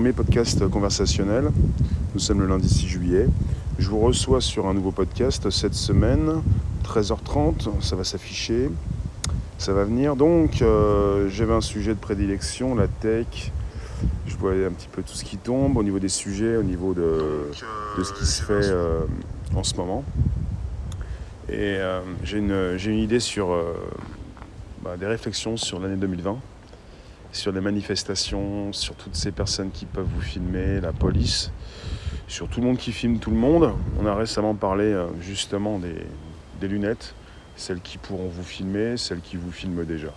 premier podcast conversationnel. Nous sommes le lundi 6 juillet. Je vous reçois sur un nouveau podcast cette semaine, 13h30, ça va s'afficher, ça va venir. Donc, euh, j'avais un sujet de prédilection, la tech. Je voyais un petit peu tout ce qui tombe au niveau des sujets, au niveau de, de ce qui se fait euh, en ce moment. Et euh, j'ai une, une, idée sur bah, des réflexions sur l'année 2020 sur les manifestations, sur toutes ces personnes qui peuvent vous filmer, la police, sur tout le monde qui filme tout le monde. On a récemment parlé euh, justement des, lunettes, celles qui pourront vous filmer, celles qui vous filment déjà.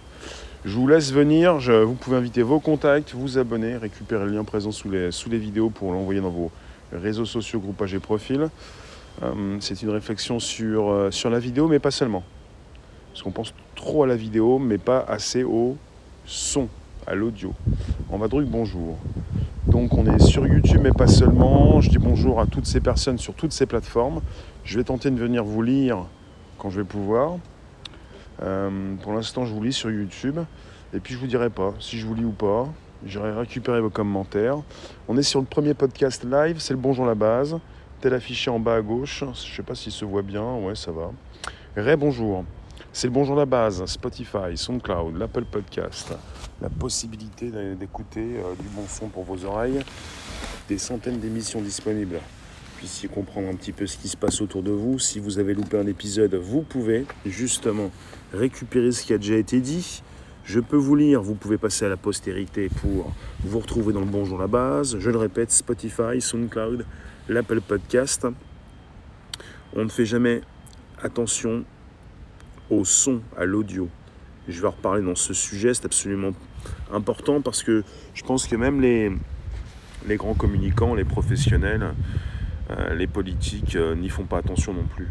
Je vous laisse venir, vous pouvez inviter vos contacts, vous abonner, récupérer le lien présent sous les, vidéos pour l'envoyer dans vos réseaux sociaux, groupages et profils. Euh, c'est une réflexion sur, euh, sur la vidéo, mais pas seulement. Parce qu'on pense trop à la vidéo, mais pas assez au son à l'audio. On va dire bonjour. Donc on est sur YouTube, mais pas seulement. Je dis bonjour à toutes ces personnes sur toutes ces plateformes. Je vais tenter de venir vous lire quand je vais pouvoir. Euh, pour l'instant, je vous lis sur YouTube. Et puis je vous dirai pas si je vous lis ou pas. J'irai récupérer vos commentaires. On est sur le premier podcast live, c'est le bonjour la base. Tel affiché en bas à gauche. Je sais pas s'il se voit bien. Ouais, ça va. Ré bonjour. C'est le bonjour la base, Spotify, SoundCloud, l'Apple Podcast, la possibilité d'écouter euh, du bon son pour vos oreilles, des centaines d'émissions disponibles. Puissiez comprendre un petit peu ce qui se passe autour de vous. Si vous avez loupé un épisode, vous pouvez justement récupérer ce qui a déjà été dit. Je peux vous lire, vous pouvez passer à la postérité pour vous retrouver dans le Bonjour la base. Je le répète, Spotify, SoundCloud, l'Apple Podcast. On ne fait jamais attention au son, à l'audio. Je vais reparler dans ce sujet, c'est absolument important parce que je pense que même les, les grands communicants, les professionnels, euh, les politiques euh, n'y font pas attention non plus.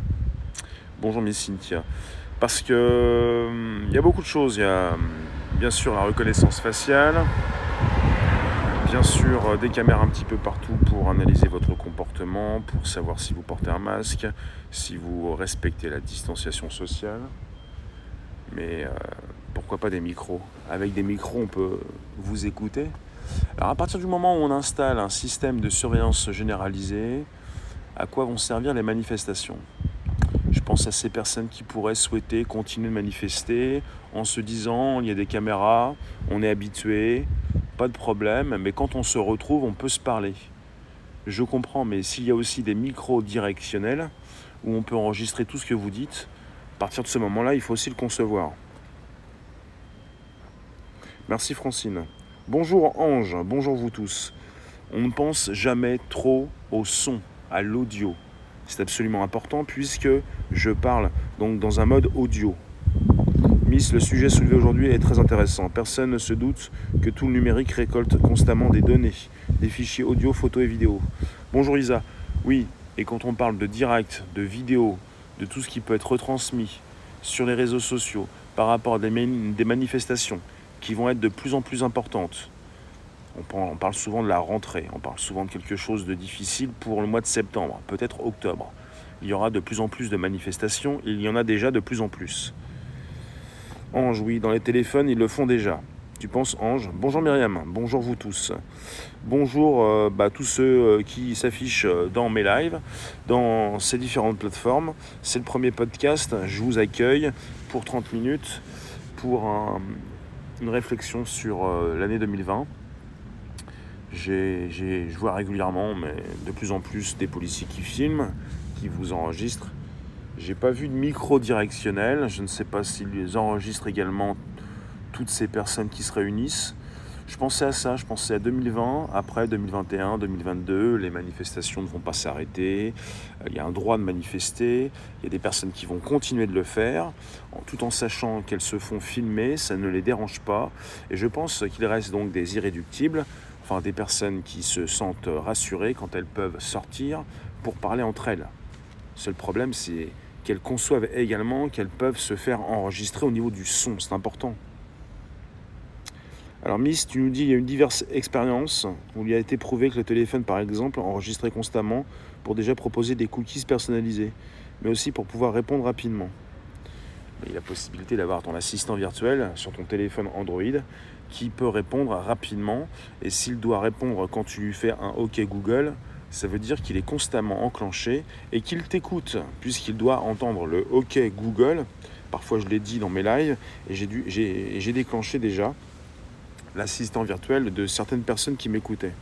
Bonjour Miss Cynthia. Parce que euh, il y a beaucoup de choses. Il y a bien sûr la reconnaissance faciale, bien sûr des caméras un petit peu partout pour analyser votre comportement, pour savoir si vous portez un masque, si vous respectez la distanciation sociale. Mais euh, pourquoi pas des micros? Avec des micros, on peut vous écouter. Alors à partir du moment où on installe un système de surveillance généralisée, à quoi vont servir les manifestations? Je pense à ces personnes qui pourraient souhaiter continuer de manifester en se disant il y a des caméras, on est habitué, pas de problème, mais quand on se retrouve, on peut se parler. Je comprends, mais s'il y a aussi des micros directionnels où on peut enregistrer tout ce que vous dites, partir de ce moment-là, il faut aussi le concevoir. Merci Francine. Bonjour Ange, bonjour vous tous. On ne pense jamais trop au son, à l'audio. C'est absolument important puisque je parle donc dans un mode audio. Miss, le sujet soulevé aujourd'hui est très intéressant. Personne ne se doute que tout le numérique récolte constamment des données, des fichiers audio, photos et vidéos. Bonjour Isa. Oui, et quand on parle de direct, de vidéo, de tout ce qui peut être retransmis sur les réseaux sociaux par rapport à des, manifestations qui vont être de plus en plus importantes. On parle souvent de la rentrée, on parle souvent de quelque chose de difficile pour le mois de septembre, peut-être octobre. Il y aura de plus en plus de manifestations, il y en a déjà de plus en plus. Ange, oui, dans les téléphones, ils le font déjà. Tu penses, Ange Bonjour Myriam, bonjour vous tous. Bonjour euh, bah, tous ceux euh, qui s'affichent euh, dans mes lives, dans ces différentes plateformes. C'est le premier podcast, je vous accueille pour 30 minutes pour une réflexion sur l'année 2020. je vois régulièrement, mais de plus en plus, des policiers qui filment, qui vous enregistrent. J'ai pas vu de micro directionnel, je ne sais pas s'ils enregistrent également toutes ces personnes qui se réunissent. Je pensais à ça, je pensais à 2020, après 2021, 2022, les manifestations ne vont pas s'arrêter, euh, il y a un droit de manifester, il y a des personnes qui vont continuer de le faire, tout en sachant qu'elles se font filmer, ça ne les dérange pas, et je pense qu'il reste donc des irréductibles, enfin des personnes qui se sentent rassurées quand elles peuvent sortir pour parler entre elles. Le seul problème, c'est qu'elles conçoivent également qu'elles peuvent se faire enregistrer au niveau du son, c'est important. Alors Miss, tu nous dis qu'il y a eu diverses expériences où il a été prouvé que le téléphone, par exemple, enregistrait constamment pour déjà proposer des cookies personnalisés, mais aussi pour pouvoir répondre rapidement. Il y a la possibilité d'avoir ton assistant virtuel sur ton téléphone Android qui peut répondre rapidement. Et s'il doit répondre quand tu lui fais un OK Google, ça veut dire qu'il est constamment enclenché et qu'il t'écoute, puisqu'il doit entendre le OK Google. Parfois, je l'ai dit dans mes lives, et j'ai déclenché déjà l'assistant virtuel de certaines personnes qui m'écoutaient.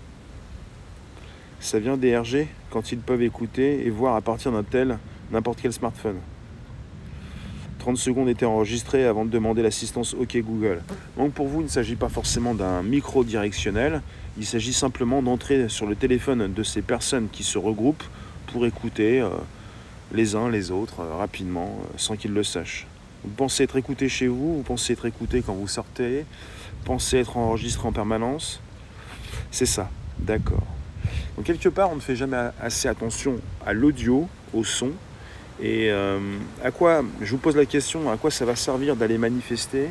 Ça vient des RG quand ils peuvent écouter et voir à partir d'un tel n'importe quel smartphone. 30 secondes étaient enregistrées avant de demander l'assistance OK Google. Donc pour vous, il ne s'agit pas forcément d'un micro directionnel, il s'agit simplement d'entrer sur le téléphone de ces personnes qui se regroupent pour écouter euh, les uns les autres euh, rapidement, euh, sans qu'ils le sachent. Vous pensez être écouté chez vous, vous pensez être écouté quand vous sortez, vous pensez être enregistré en permanence. C'est ça, d'accord. Donc quelque part, on ne fait jamais assez attention à l'audio, au son, et euh, à quoi, je vous pose la question, à quoi ça va servir d'aller manifester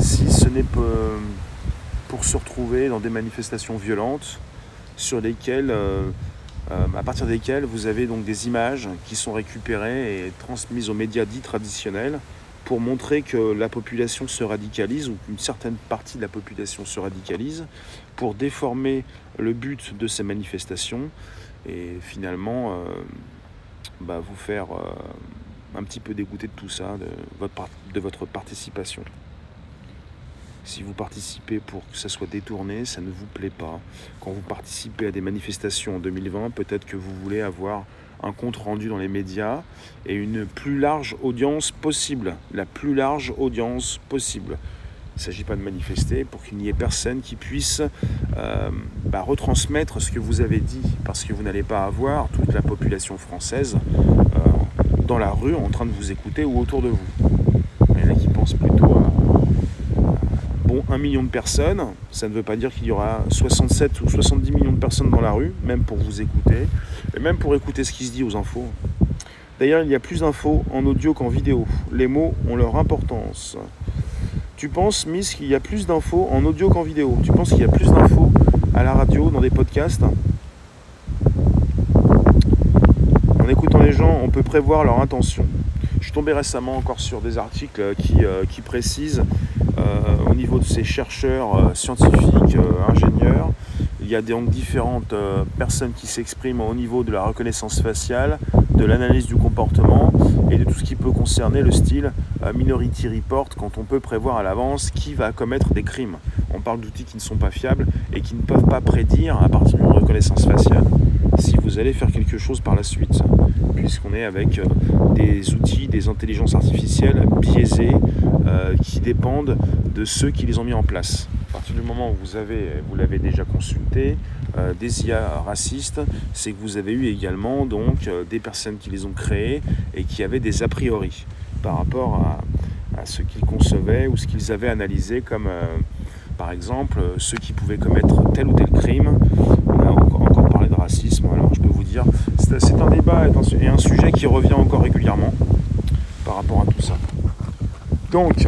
si ce n'est pour se retrouver dans des manifestations violentes sur lesquelles, euh, euh, à partir desquelles vous avez donc des images qui sont récupérées et transmises aux médias dits traditionnels pour montrer que la population se radicalise ou qu'une certaine partie de la population se radicalise, pour déformer le but de ces manifestations et finalement bah, vous faire euh, un petit peu dégoûter de tout ça, de votre, de votre participation. Si vous participez pour que ça soit détourné, ça ne vous plaît pas. Quand vous participez à des manifestations en 2020, peut-être que vous voulez avoir un compte rendu dans les médias et une plus large audience possible, la plus large audience possible. Il ne s'agit pas de manifester pour qu'il n'y ait personne qui puisse euh, bah, retransmettre ce que vous avez dit, parce que vous n'allez pas avoir toute la population française euh, dans la rue en train de vous écouter ou autour de vous. Il y en a qui pensent plutôt à, un million de personnes. Ça ne veut pas dire qu'il y aura 67 ou 70 millions de personnes dans la rue, même pour vous écouter, et même pour écouter ce qui se dit aux infos. D'ailleurs, il y a plus d'infos en audio qu'en vidéo. Les mots ont leur importance. Tu penses, Miss, qu'il y a plus d'infos en audio qu'en vidéo? Tu penses qu'il y a plus d'infos à la radio, dans des podcasts? En écoutant les gens, on peut prévoir leur intention. Je suis tombé récemment encore sur des articles qui, euh, précisent euh, au niveau de ces chercheurs euh, scientifiques, ingénieurs, il y a donc différentes personnes qui s'expriment au niveau de la reconnaissance faciale, de l'analyse du comportement et de tout ce qui peut concerner le style Minority Report quand on peut prévoir à l'avance qui va commettre des crimes. On parle d'outils qui ne sont pas fiables et qui ne peuvent pas prédire à partir d'une reconnaissance faciale vous allez faire quelque chose par la suite, puisqu'on est avec euh, des outils, des intelligences artificielles biaisées euh, qui dépendent de ceux qui les ont mis en place. À partir du moment où vous avez, vous l'avez déjà consulté, euh, des IA racistes, c'est que vous avez eu également donc des personnes qui les ont créées et qui avaient des a priori par rapport à, à ce qu'ils concevaient ou ce qu'ils avaient analysé comme par exemple ceux qui pouvaient commettre tel ou tel crime. On a encore parlé de racisme, alors je peux vous dire, débat et un sujet qui revient encore régulièrement par rapport à tout ça. Donc,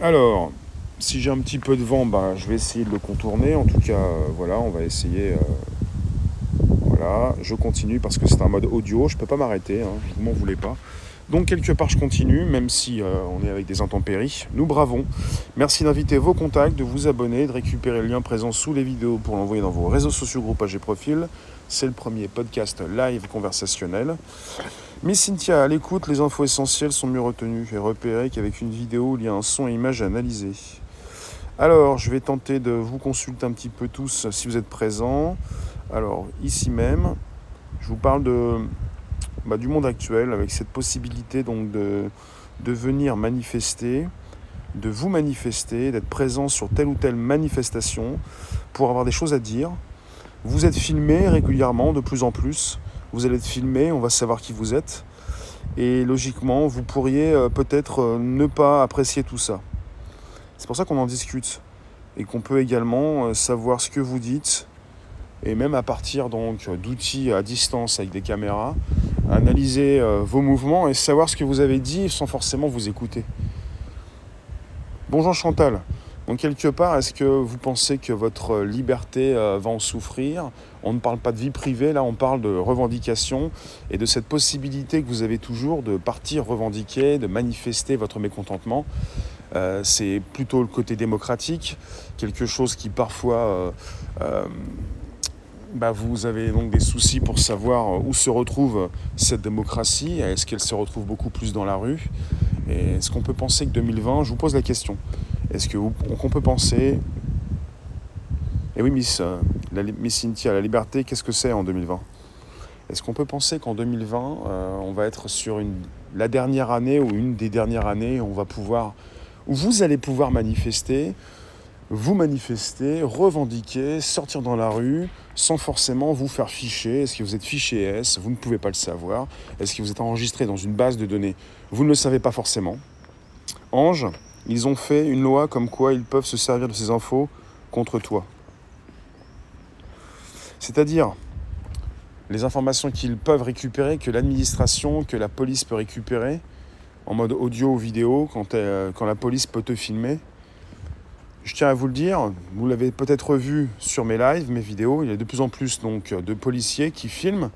alors, si j'ai un petit peu de vent, ben, je vais essayer de le contourner. En tout cas, euh, voilà, on va essayer. Euh, voilà, je continue parce que c'est un mode audio, je ne peux pas m'arrêter, hein, vous m'en voulez pas. Donc quelque part je continue, même si euh, on est avec des intempéries. Nous bravons. Merci d'inviter vos contacts, de vous abonner, de récupérer le lien présent sous les vidéos pour l'envoyer dans vos réseaux sociaux, groupages et profils. C'est le premier podcast live conversationnel. Miss Cynthia, à l'écoute, les infos essentielles sont mieux retenues et repérées qu'avec une vidéo il y a un son et image à analyser. Alors, je vais tenter de vous consulter un petit peu tous si vous êtes présents. Alors, ici même, je vous parle de bah, du monde actuel, avec cette possibilité donc de, de venir manifester, de vous manifester, d'être présent sur telle ou telle manifestation pour avoir des choses à dire. Vous êtes filmé régulièrement, de plus en plus. Vous allez être filmé, on va savoir qui vous êtes. Et logiquement, vous pourriez euh, peut-être euh, ne pas apprécier tout ça. C'est pour ça qu'on en discute. Et qu'on peut également euh, savoir ce que vous dites. Et même à partir donc d'outils à distance avec des caméras, analyser euh, vos mouvements et savoir ce que vous avez dit sans forcément vous écouter. Bonjour Chantal. Donc quelque part, est-ce que vous pensez que votre liberté euh, va en souffrir? On ne parle pas de vie privée, là on parle de revendication et de cette possibilité que vous avez toujours de partir revendiquer, de manifester votre mécontentement. Euh, c'est plutôt le côté démocratique, quelque chose qui parfois euh, euh, bah, vous avez donc des soucis pour savoir où se retrouve cette démocratie. Est-ce qu'elle se retrouve beaucoup plus dans la rue? Est-ce qu'on peut penser que 2020, je vous pose la question, est-ce qu'on peut penser et oui, Miss, la, Miss Cynthia, la liberté, qu'est-ce que c'est en 2020 Est-ce qu'on peut penser qu'en 2020, on va être sur la dernière année ou une des dernières années où on va pouvoir où vous allez pouvoir manifester, vous manifester, revendiquer, sortir dans la rue sans forcément vous faire ficher. Est-ce que vous êtes fiché S Vous ne pouvez pas le savoir. Est-ce que vous êtes enregistré dans une base de données Vous ne le savez pas forcément. Ange, ils ont fait une loi comme quoi ils peuvent se servir de ces infos contre toi. C'est-à-dire les informations qu'ils peuvent récupérer, que l'administration, que la police peut récupérer, en mode audio ou vidéo quand, euh, quand la police peut te filmer. Je tiens à vous le dire, vous l'avez peut-être vu sur mes lives, mes vidéos, il y a de plus en plus donc de policiers qui filment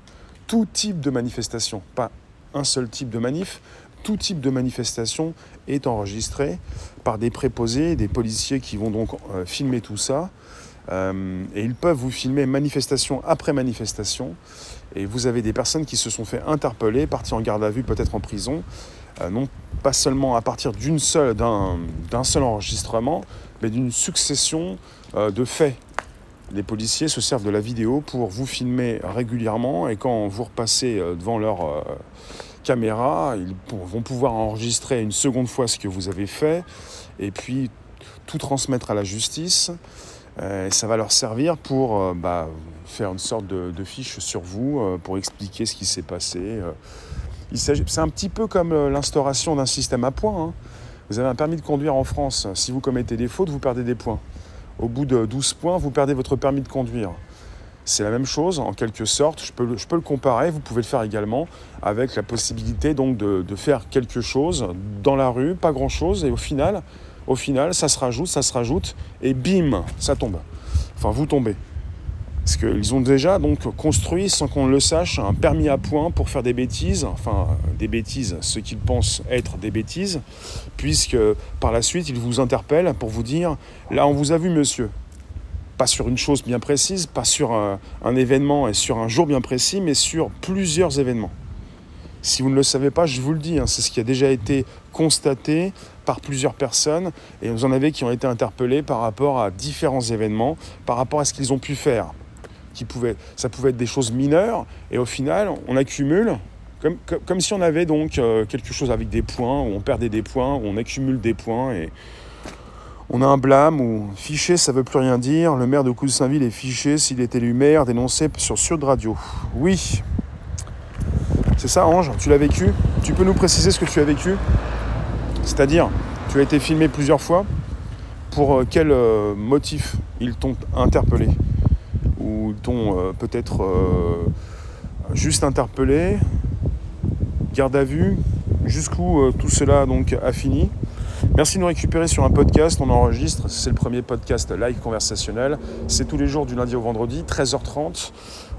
tout type de manifestation, pas un seul type de manif, tout type de manifestation est enregistré par des préposés, des policiers qui vont donc euh, filmer tout ça. Euh, et ils peuvent vous filmer manifestation après manifestation. Et vous avez des personnes qui se sont fait interpeller, parties en garde à vue, peut-être en prison, euh, non pas seulement à partir d'une seule, d'un, seul enregistrement, mais d'une succession euh, de faits. Les policiers se servent de la vidéo pour vous filmer régulièrement et quand vous repassez euh, devant leur caméra, ils vont pouvoir enregistrer une seconde fois ce que vous avez fait et puis tout transmettre à la justice. et ça va leur servir pour bah, faire une sorte de, fiche sur vous, pour expliquer ce qui s'est passé c'est un petit peu comme euh, l'instauration d'un système à points. Hein. Vous avez un permis de conduire en France. Si vous commettez des fautes, vous perdez des points. Au bout de 12 points, vous perdez votre permis de conduire. C'est la même chose, en quelque sorte. Je peux, le comparer, vous pouvez le faire également, avec la possibilité donc de, faire quelque chose dans la rue, pas grand-chose, et au final, au final, ça se rajoute, ça se rajoute, et bim, ça tombe. Enfin, vous tombez. Parce qu'ils ont déjà donc construit, sans qu'on le sache, un permis à point pour faire des bêtises, enfin des bêtises, ce qu'ils pensent être des bêtises, puisque par la suite ils vous interpellent pour vous dire là on vous a vu monsieur. Pas sur une chose bien précise, pas sur un, événement et sur un jour bien précis, mais sur plusieurs événements. Si vous ne le savez pas, je vous le dis, hein, c'est ce qui a déjà été constaté par plusieurs personnes et vous en avez qui ont été interpellés par rapport à différents événements, par rapport à ce qu'ils ont pu faire qui pouvaient, ça pouvait être des choses mineures, et au final, on accumule, comme, comme, si on avait donc euh, quelque chose avec des points, où on perdait des points, où on accumule des points, et on a un blâme, ou fiché, ça veut plus rien dire, le maire de Coude-Saint-Ville est fiché s'il est élu maire, dénoncé sur Sud Radio. Oui, c'est ça Ange, tu l'as vécu? Tu peux nous préciser ce que tu as vécu? C'est-à-dire, tu as été filmé plusieurs fois, pour euh, quel euh, motif ils t'ont interpellé? Ou t'ont euh, peut-être euh, juste interpellé, garde à vue, jusqu'où euh, tout cela donc a fini. Merci de nous récupérer sur un podcast, on enregistre, c'est le premier podcast live conversationnel, c'est tous les jours du lundi au vendredi, 13h30.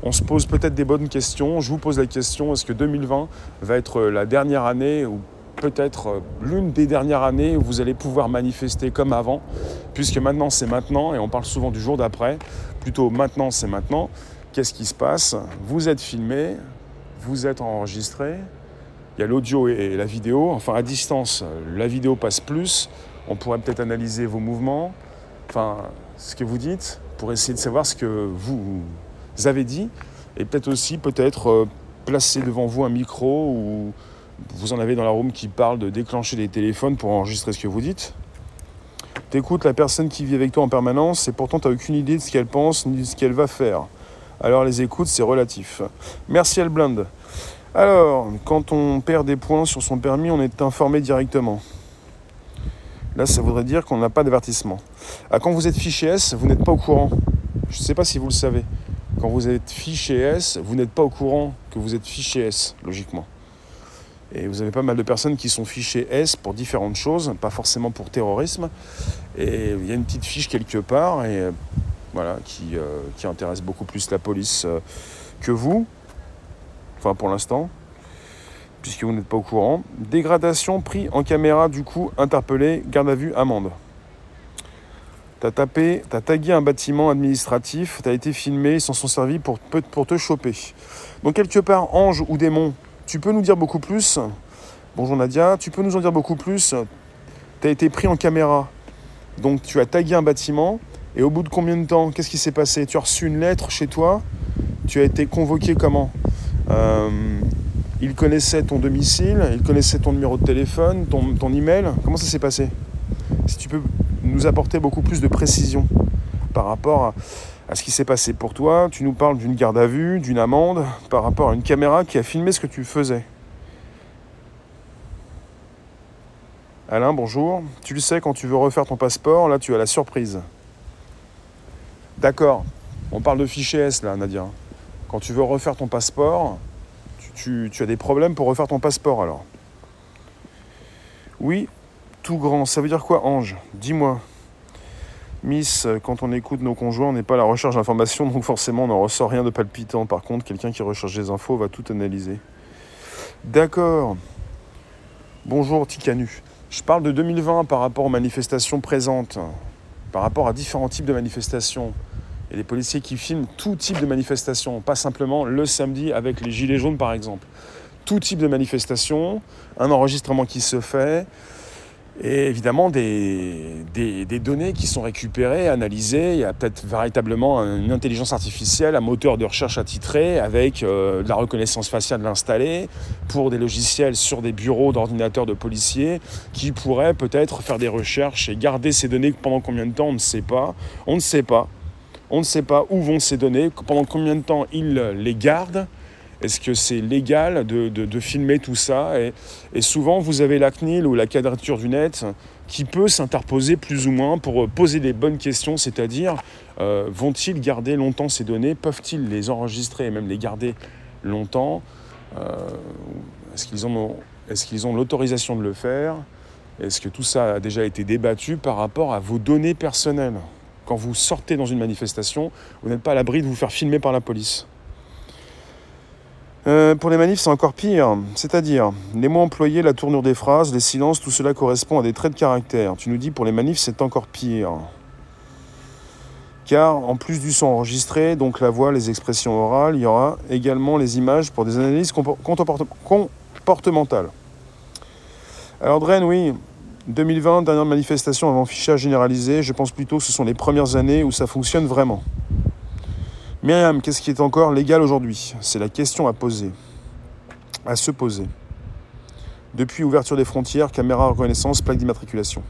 On se pose peut-être des bonnes questions, je vous pose la question, est-ce que 2020 va être la dernière année peut-être l'une des dernières années où vous allez pouvoir manifester comme avant, puisque maintenant c'est maintenant et on parle souvent du jour d'après plutôt maintenant, c'est maintenant. Qu'est-ce qui se passe? Vous êtes filmé, vous êtes enregistré, il y a l'audio et la vidéo. Enfin, à distance, la vidéo passe plus. On pourrait peut-être analyser vos mouvements, enfin, ce que vous dites, pour essayer de savoir ce que vous avez dit. Et peut-être aussi, peut-être, euh, placer devant vous un micro ou vous en avez dans la room qui parle de déclencher des téléphones pour enregistrer ce que vous dites. T'écoutes la personne qui vit avec toi en permanence et pourtant tu n'as aucune idée de ce qu'elle pense ni de ce qu'elle va faire. Alors les écoutes, c'est relatif. Merci Elblind. Alors, quand on perd des points sur son permis, on est informé directement. Là, ça voudrait dire qu'on n'a pas d'avertissement. Ah, quand vous êtes fiché S, vous n'êtes pas au courant. Je ne sais pas si vous le savez. Quand vous êtes fiché S, vous n'êtes pas au courant que vous êtes fiché S, logiquement. Et vous avez pas mal de personnes qui sont fichées S pour différentes choses, pas forcément pour terrorisme. Et il y a une petite fiche quelque part et, voilà, qui, euh, qui intéresse beaucoup plus la police euh, que vous, enfin pour l'instant. puisque vous n'êtes pas au courant. Dégradation, pris en caméra, du coup, interpellé, garde à vue, amende. T'as tapé, t'as tagué un bâtiment administratif, t'as été filmé, ils s'en sont servis pour, pour te choper. Donc quelque part, ange ou démon, tu peux nous dire beaucoup plus Bonjour Nadia, tu peux nous en dire beaucoup plus Tu as été pris en caméra, donc tu as tagué un bâtiment, et au bout de combien de temps Qu'est-ce qui s'est passé? Tu as reçu une lettre chez toi Tu as été convoqué comment? Euh, Il connaissait ton domicile, il connaissait ton numéro de téléphone, ton, ton email. Comment ça s'est passé? Si tu peux nous apporter beaucoup plus de précision par rapport à, ce qui s'est passé pour toi, tu nous parles d'une garde à vue, d'une amende, par rapport à une caméra qui a filmé ce que tu faisais. Alain, bonjour. Tu le sais, quand tu veux refaire ton passeport, là, tu as la surprise. D'accord, on parle de fichier S là, Nadia. Quand tu veux refaire ton passeport, tu, as des problèmes pour refaire ton passeport alors. Oui, tout grand, ça veut dire quoi ange? Dis-moi. Miss, quand on écoute nos conjoints, on n'est pas à la recherche d'informations, donc forcément on n'en ressort rien de palpitant. Par contre, quelqu'un qui recherche des infos va tout analyser. D'accord. Bonjour Ticanu. Je parle de 2020 par rapport aux manifestations présentes, par rapport à différents types de manifestations et des policiers qui filment tout type de manifestation, pas simplement le samedi avec les gilets jaunes par exemple. Tout type de manifestation, un enregistrement qui se fait, et évidemment des, données qui sont récupérées, analysées. Il y a peut-être véritablement une intelligence artificielle, un moteur de recherche attitré avec euh, de la reconnaissance faciale installée pour des logiciels sur des bureaux d'ordinateurs de policiers qui pourraient peut-être faire des recherches et garder ces données pendant combien de temps, on ne sait pas. On ne sait pas. On ne sait pas où vont ces données, pendant combien de temps ils les gardent. Est-ce que c'est légal de, filmer tout ça et, souvent, vous avez la CNIL ou la quadrature du net qui peut s'interposer plus ou moins pour poser des bonnes questions, c'est-à-dire euh, vont-ils garder longtemps ces données? Peuvent-ils les enregistrer et même les garder longtemps? Euh, Est-ce qu'ils ont, ont l'autorisation de le faire? Est-ce que tout ça a déjà été débattu par rapport à vos données personnelles? Quand vous sortez dans une manifestation, vous n'êtes pas à l'abri de vous faire filmer par la police. Euh, pour les manifs, c'est encore pire. C'est-à-dire, les mots employés, la tournure des phrases, les silences, tout cela correspond à des traits de caractère. Tu nous dis pour les manifs, c'est encore pire. Car en plus du son enregistré, donc la voix, les expressions orales, il y aura également les images pour des analyses comportementales. Alors Dren, oui, 2020, dernière manifestation avant fichage généralisé, je pense plutôt que ce sont les premières années où ça fonctionne vraiment. Myriam, qu'est-ce qui est encore légal aujourd'hui? C'est la question à poser, à se poser. Depuis ouverture des frontières, caméra reconnaissance, plaque d'immatriculation.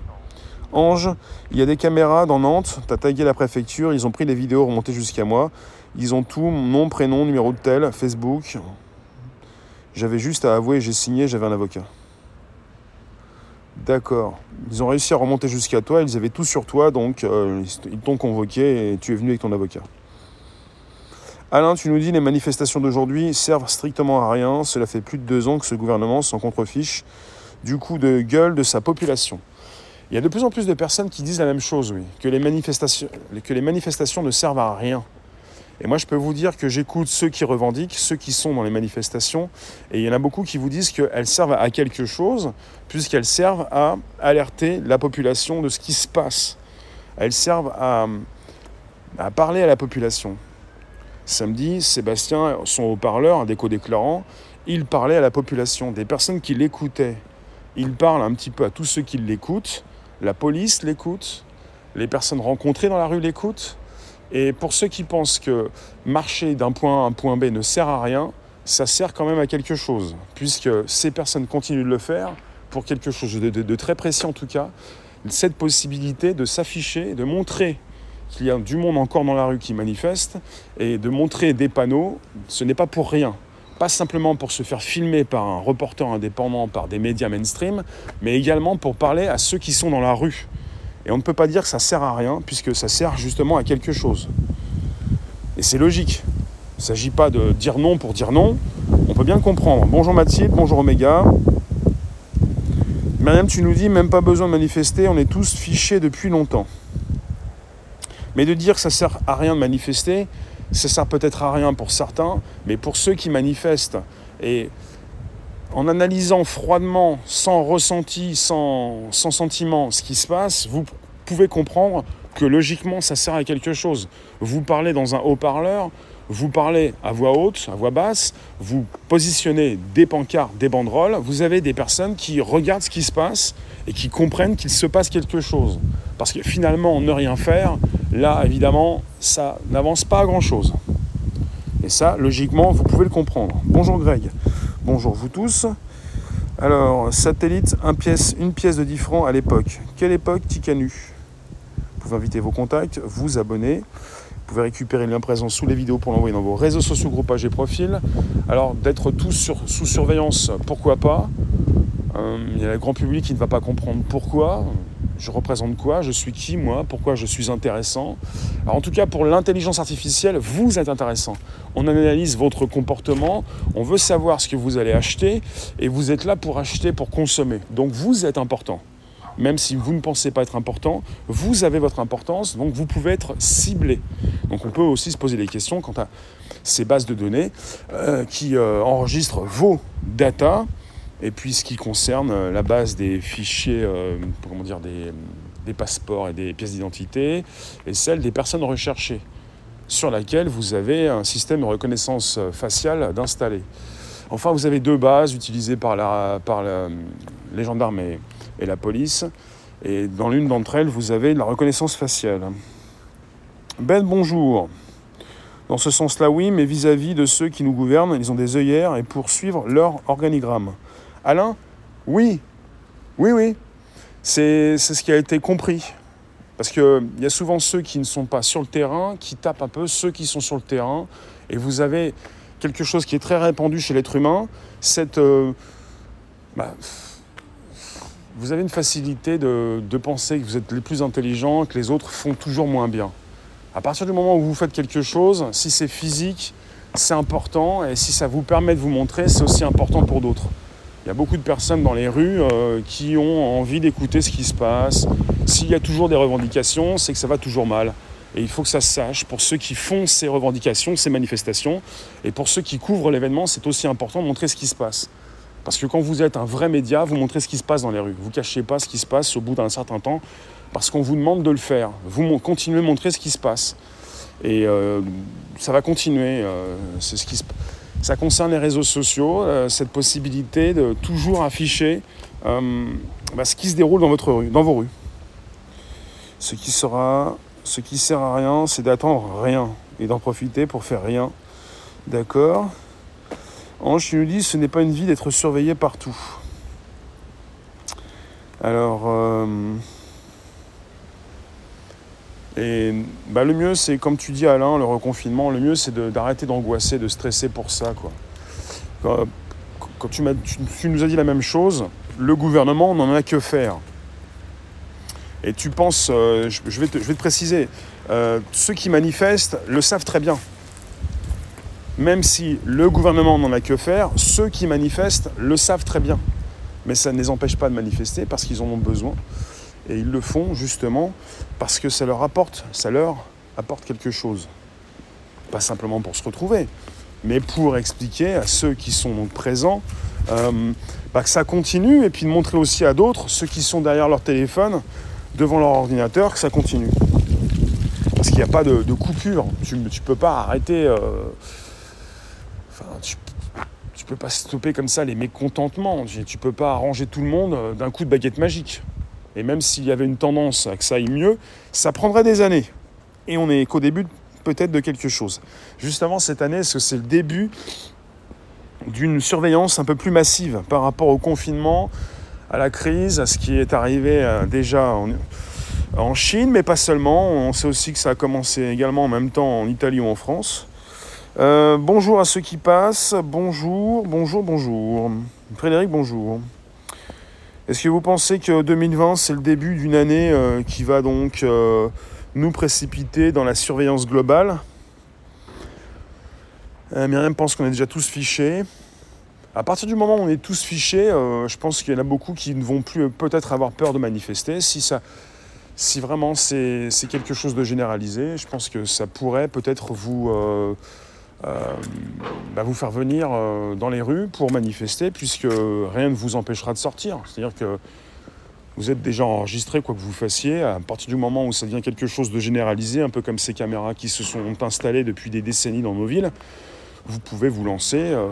Ange, il y a des caméras dans Nantes, tu as tagué la préfecture, ils ont pris les vidéos remontées jusqu'à moi. Ils ont tout, nom, prénom, numéro de tel, Facebook. J'avais juste à avouer, j'ai signé, j'avais un avocat. D'accord. Ils ont réussi à remonter jusqu'à toi, ils avaient tout sur toi, donc euh, ils t'ont convoqué et tu es venu avec ton avocat. Alain, tu nous dis les manifestations d'aujourd'hui servent strictement à rien. Cela fait plus de deux ans que ce gouvernement s'en contrefiche du coup de gueule de sa population. Il y a de plus en plus de personnes qui disent la même chose, oui, que les manifestations, que les manifestations ne servent à rien. Et moi, je peux vous dire que j'écoute ceux qui revendiquent, ceux qui sont dans les manifestations, et il y en a beaucoup qui vous disent qu'elles servent à quelque chose, puisqu'elles servent à alerter la population de ce qui se passe. Elles servent à, parler à la population. Samedi, Sébastien, son haut-parleur, un déco déclarant, il parlait à la population, des personnes qui l'écoutaient. Il parle un petit peu à tous ceux qui l'écoutent, la police l'écoute, les personnes rencontrées dans la rue l'écoutent, et pour ceux qui pensent que marcher d'un point A à un point B ne sert à rien, ça sert quand même à quelque chose, puisque ces personnes continuent de le faire pour quelque chose de, très précis en tout cas, cette possibilité de s'afficher, de montrer qu'il y a du monde encore dans la rue qui manifeste, et de montrer des panneaux, ce n'est pas pour rien. Pas simplement pour se faire filmer par un reporter indépendant, par des médias mainstream, mais également pour parler à ceux qui sont dans la rue. Et on ne peut pas dire que ça sert à rien, puisque ça sert justement à quelque chose. Et c'est logique. Il ne s'agit pas de dire non pour dire non. On peut bien comprendre. Bonjour Mathilde, bonjour Oméga. Myriam, tu nous dis, même pas besoin de manifester, on est tous fichés depuis longtemps. Mais de dire que ça sert à rien de manifester, ça sert peut-être à rien pour certains, mais pour ceux qui manifestent, et en analysant froidement, sans ressenti, sans, sans sentiment ce qui se passe, vous pouvez comprendre que logiquement ça sert à quelque chose. Vous parlez dans un haut-parleur, vous parlez à voix haute, à voix basse, vous positionnez des pancartes, des banderoles, vous avez des personnes qui regardent ce qui se passe et qui comprennent qu'il se passe quelque chose. Parce que finalement, ne rien faire, là, évidemment, ça n'avance pas à grand-chose. Et ça, logiquement, vous pouvez le comprendre. Bonjour Greg. Bonjour vous tous. Alors, satellite, pièce, une pièce de 10 francs à l'époque. Quelle époque Ticanu Vous pouvez inviter vos contacts, vous abonner. Vous pouvez récupérer le sous les vidéos pour l'envoyer dans vos réseaux sociaux, groupages et profils. Alors, d'être tous sous surveillance, pourquoi pas? Il y a le grand public qui ne va pas comprendre pourquoi je représente quoi, je suis qui moi, pourquoi je suis intéressant? Alors en tout cas pour l'intelligence artificielle, vous êtes intéressant. On analyse votre comportement, on veut savoir ce que vous allez acheter et vous êtes là pour acheter, pour consommer. Donc vous êtes important. Même si vous ne pensez pas être important, vous avez votre importance, donc vous pouvez être ciblé. Donc on peut aussi se poser des questions quant à ces bases de données euh, qui euh, enregistrent vos datas et puis ce qui concerne euh, la base des fichiers, euh, comment dire, des, passeports et des pièces d'identité, et celle des personnes recherchées, sur laquelle vous avez un système de reconnaissance faciale d'installer. Enfin, vous avez deux bases utilisées par, la, par les gendarmes et, la police. Et dans l'une d'entre elles, vous avez la reconnaissance faciale. Ben, bonjour. Dans ce sens-là, oui, mais vis-à-vis -vis de ceux qui nous gouvernent, ils ont des œillères et pour suivre leur organigramme. Alain Oui, oui, oui. C'est ce qui a été compris. Parce qu'il y a souvent ceux qui ne sont pas sur le terrain, qui tapent un peu ceux qui sont sur le terrain. Et vous avez quelque chose qui est très répandu chez l'être humain, cette... Euh, bah, vous avez une facilité de, de, penser que vous êtes les plus intelligents, que les autres font toujours moins bien. À partir du moment où vous faites quelque chose, si c'est physique, c'est important, et si ça vous permet de vous montrer, c'est aussi important pour d'autres. Il y a beaucoup de personnes dans les rues euh, qui ont envie d'écouter ce qui se passe. S'il y a toujours des revendications, c'est que ça va toujours mal. Et il faut que ça se sache pour ceux qui font ces revendications, ces manifestations. Et pour ceux qui couvrent l'événement, c'est aussi important de montrer ce qui se passe. Parce que quand vous êtes un vrai média, vous montrez ce qui se passe dans les rues. Vous ne cachez pas ce qui se passe au bout d'un certain temps, parce qu'on vous demande de le faire. Vous continuez à montrer ce qui se passe. Et euh, ça va continuer. Euh, c'est ce qui se passe ça concerne les réseaux sociaux, euh, cette possibilité de toujours afficher euh, bah, ce qui se déroule dans, votre rue, dans vos rues. Ce qui, sera, ce qui sert à rien, c'est d'attendre rien et d'en profiter pour faire rien. D'accord? Ange nous dit ce n'est pas une vie d'être surveillé partout. Alors, euh, et bah, le mieux, c'est comme tu dis Alain, le reconfinement, le mieux c'est d'arrêter d'angoisser, de stresser pour ça. Quoi. Quand, tu, nous as dit la même chose, le gouvernement n'en a que faire. Et tu penses, euh, je, vais te, je, vais te, préciser, euh, ceux qui manifestent le savent très bien. Même si le gouvernement n'en a que faire, ceux qui manifestent le savent très bien. Mais ça ne les empêche pas de manifester parce qu'ils en ont besoin. Et ils le font justement parce que ça leur apporte, ça leur apporte quelque chose. Pas simplement pour se retrouver, mais pour expliquer à ceux qui sont présents euh, bah, que ça continue et puis de montrer aussi à d'autres, ceux qui sont derrière leur téléphone, devant leur ordinateur, que ça continue. Parce qu'il n'y a pas de, coupure. Tu ne peux pas arrêter. Euh, enfin, tu, ne peux pas stopper comme ça les mécontentements. Tu ne peux pas arranger tout le monde euh, d'un coup de baguette magique. Et même s'il y avait une tendance à que ça aille mieux, ça prendrait des années. Et on n'est qu'au début peut-être de quelque chose. Juste avant cette année, est-ce que c'est le début d'une surveillance un peu plus massive par rapport au confinement, à la crise, à ce qui est arrivé euh, déjà en, Chine, mais pas seulement. On sait aussi que ça a commencé également en même temps en Italie ou en France. Euh, bonjour à ceux qui passent. Bonjour, bonjour, bonjour. Frédéric, bonjour. Est-ce que vous pensez que 2020, c'est le début d'une année euh, qui va donc euh, nous précipiter dans la surveillance globale? Euh, Myriam pense qu'on est déjà tous fichés. À partir du moment où on est tous fichés, je pense qu'il y en a beaucoup qui ne vont plus peut-être avoir peur de manifester. Si, ça, si vraiment c'est quelque chose de généralisé, je pense que ça pourrait peut-être vous bah, vous faire venir dans les rues pour manifester, puisque rien ne vous empêchera de sortir. C'est-à-dire que vous êtes déjà enregistré, quoi que vous fassiez. À partir du moment où ça devient quelque chose de généralisé, un peu comme ces caméras qui se sont installées depuis des décennies dans nos villes, vous pouvez vous lancer. Euh,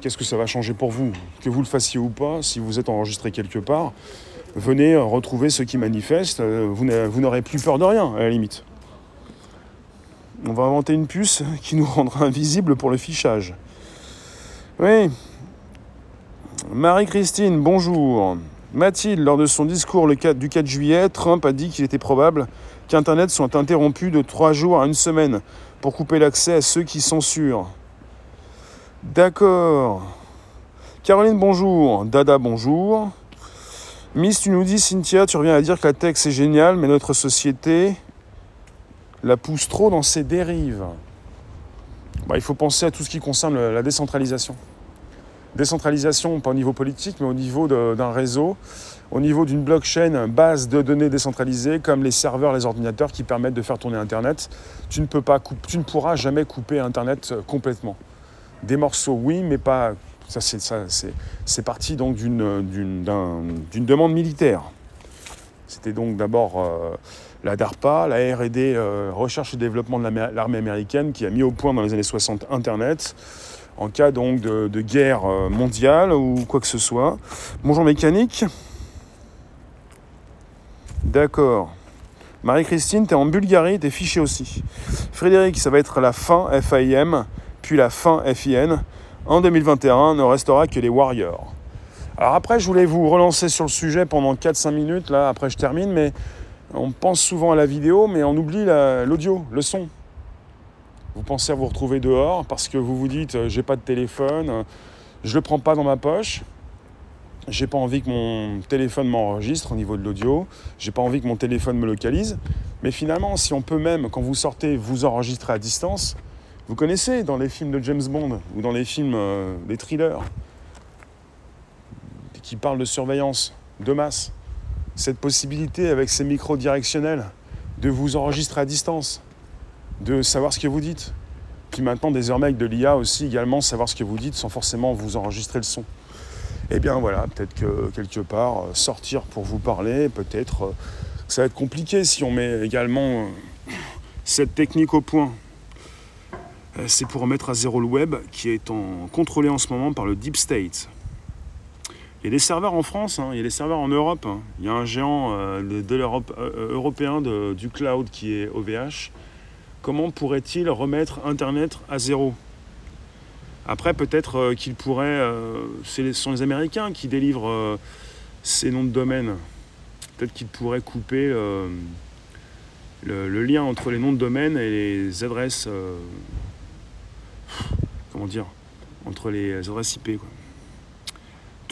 qu'est-ce que ça va changer pour vous? Que vous le fassiez ou pas, si vous êtes enregistré quelque part, venez retrouver ceux qui manifestent. Euh, vous n'aurez plus peur de rien, à la limite. On va inventer une puce qui nous rendra invisible pour le fichage. Oui. Marie-Christine, bonjour. Mathilde, lors de son discours le 4, du 4 juillet, Trump a dit qu'il était probable qu'Internet soit interrompu de 3 jours à une semaine pour couper l'accès à ceux qui censurent. D'accord. Caroline, bonjour. Dada, bonjour. Miss, tu nous dis, Cynthia, tu reviens à dire que la tech c'est génial, mais notre société la pousse trop dans ses dérives. Bah, il faut penser à tout ce qui concerne la décentralisation. Décentralisation, pas au niveau politique, mais au niveau d'un réseau, au niveau d'une blockchain, base de données décentralisées, comme les serveurs, les ordinateurs qui permettent de faire tourner Internet. Tu ne, peux pas tu ne pourras jamais couper Internet euh, complètement. Des morceaux, oui, mais pas. C'est parti donc d'une demande militaire. C'était donc d'abord euh, la DARPA, la RD, euh, Recherche et Développement de l'armée américaine, qui a mis au point dans les années 60 Internet en cas donc de, guerre euh, mondiale ou quoi que ce soit. Bonjour mécanique. D'accord. Marie-Christine, tu es en Bulgarie, tu es fiché aussi. Frédéric, ça va être la fin FIM, puis la fin FIN. En 2021, ne restera que les Warriors. Alors après, je voulais vous relancer sur le sujet pendant 4-5 minutes, là, après je termine, mais on pense souvent à la vidéo, mais on oublie l'audio, le son. Vous pensez à vous retrouver dehors parce que vous vous dites euh, j'ai pas de téléphone, euh, je le prends pas dans ma poche, j'ai pas envie que mon téléphone m'enregistre au niveau de l'audio, j'ai pas envie que mon téléphone me localise. Mais finalement, si on peut même, quand vous sortez, vous enregistrer à distance, vous connaissez dans les films de James Bond ou dans les films, euh, des thrillers, qui parlent de surveillance de masse, cette possibilité avec ces micros directionnels de vous enregistrer à distance, de savoir ce que vous dites. Puis maintenant, désormais, avec de l'IA aussi, également, savoir ce que vous dites sans forcément vous enregistrer le son. Eh bien voilà, peut-être que quelque part, euh, sortir pour vous parler, peut-être, euh, ça va être compliqué si on met également euh, cette technique au point. C'est pour remettre à zéro le web qui est en, contrôlé en ce moment par le Deep State. Il y a des serveurs en France, hein, il y a des serveurs en Europe. Hein. Il y a un géant de, l'Europe européen du cloud qui est OVH comment pourrait-il remettre Internet à zéro? Après, peut-être euh, qu'il pourrait... Euh, ce sont les Américains qui délivrent euh, ces noms de domaine. Peut-être qu'il pourrait couper le, lien entre les noms de domaine et les adresses... comment dire Entre les adresses IP.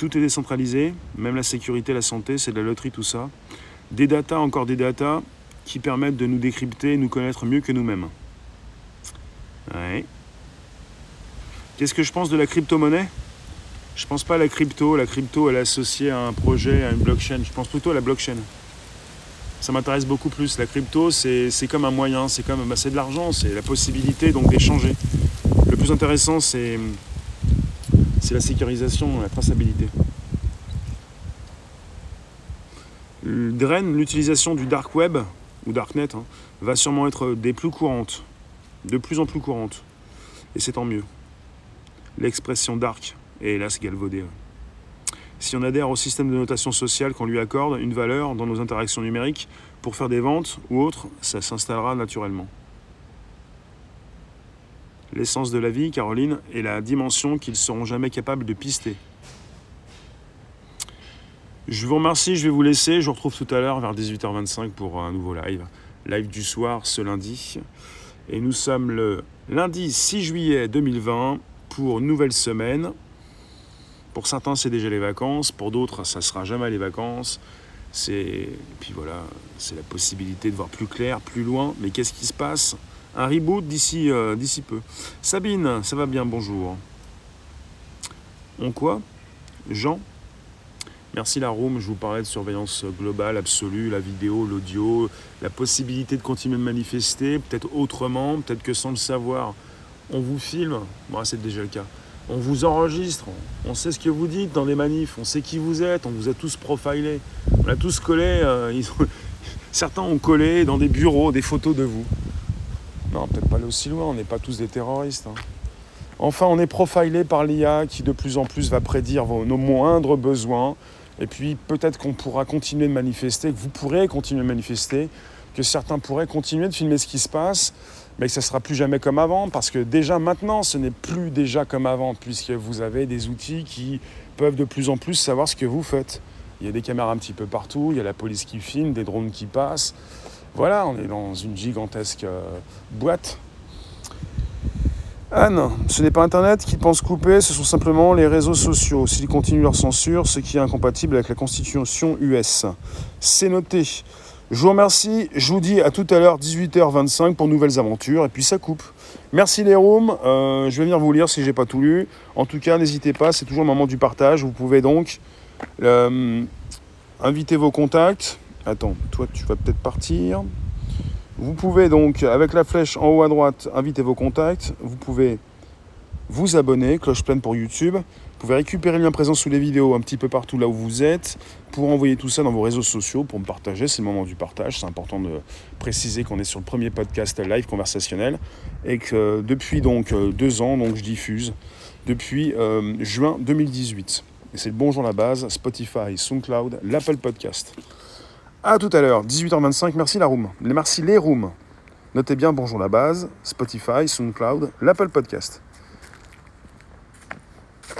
Tout est décentralisé, même la sécurité, la santé, c'est de la loterie, tout ça. Des datas, encore des datas, qui permettent de nous décrypter nous connaître mieux que nous-mêmes. Qu'est-ce que je pense de la crypto-monnaie? Je pense pas à la crypto. La crypto, elle est associée à un projet, à une blockchain. Je pense plutôt à la blockchain. Ça m'intéresse beaucoup plus. La crypto, c'est comme un moyen, c'est comme bah, de l'argent, c'est la possibilité donc d'échanger. Le plus intéressant, c'est la sécurisation, la traçabilité. Drain, l'utilisation du dark web ou Darknet, hein, va sûrement être des plus courantes, de plus en plus courantes. Et c'est tant mieux. L'expression dark est hélas galvaudée. Si on adhère au système de notation sociale qu'on lui accorde une valeur dans nos interactions numériques pour faire des ventes ou autres, ça s'installera naturellement. L'essence de la vie, Caroline, est la dimension qu'ils seront jamais capables de pister. Je vous remercie, je vais vous laisser. Je vous retrouve tout à l'heure vers 18h25 pour un nouveau live. Live du soir ce lundi. Et nous sommes le lundi 6 juillet 2020 pour nouvelle semaine. Pour certains, c'est déjà les vacances. Pour d'autres, ça sera jamais les vacances. C'est puis voilà, c'est la possibilité de voir plus clair, plus loin. Mais qu'est-ce qui se passe? Un reboot d'ici euh, d'ici peu. Sabine, ça va bien Bonjour. On quoi Jean? Merci la Room, je vous parlais de surveillance globale, absolue, la vidéo, l'audio, la possibilité de continuer de manifester, peut-être autrement, peut-être que sans le savoir, on vous filme, moi c'est déjà le cas, on vous enregistre, on, sait ce que vous dites dans les manifs, on sait qui vous êtes, on vous a tous profilé, on a tous collé, euh, certains ont collé dans des bureaux des photos de vous. Non, peut-être pas aller aussi loin, on n'est pas tous des terroristes. Hein. Enfin, on est profilé par l'IA qui de plus en plus va prédire nos moindres besoins. Et puis peut-être qu'on pourra continuer de manifester, que vous pourrez continuer de manifester, que certains pourraient continuer de filmer ce qui se passe, mais que ça ne sera plus jamais comme avant, parce que déjà maintenant, ce n'est plus déjà comme avant, puisque vous avez des outils qui peuvent de plus en plus savoir ce que vous faites. Il y a des caméras un petit peu partout, il y a la police qui filme, des drones qui passent. Voilà, on est dans une gigantesque euh, boîte. Anne, ce n'est pas Internet qu'ils pensent couper, ce sont simplement les réseaux sociaux. S'ils continuent leur censure, ce qui est incompatible avec la Constitution US. C'est noté. Je vous remercie. Je vous dis à tout à l'heure, 18h25 pour nouvelles aventures. Et puis ça coupe. Merci les rooms. Euh, je vais venir vous lire si j'ai pas tout lu. En tout cas, n'hésitez pas. C'est toujours le moment du partage. Vous pouvez donc euh, inviter vos contacts. Attends, toi tu vas peut-être partir. Vous pouvez donc, avec la flèche en haut à droite, inviter vos contacts. Vous pouvez vous abonner, cloche pleine pour YouTube. Vous pouvez récupérer le lien présent sous les vidéos un petit peu partout là où vous êtes pour envoyer tout ça dans vos réseaux sociaux, pour me partager. C'est le moment du partage. C'est important de préciser qu'on est sur le premier podcast live conversationnel et que depuis donc euh, deux ans, donc je diffuse depuis euh, juin 2018. Et c'est le Bonjour la base, Spotify, SoundCloud, l'Apple Podcast. A tout à l'heure, 18h25. Merci la room. Merci les rooms. Notez bien Bonjour la base, Spotify, SoundCloud, l'Apple Podcast.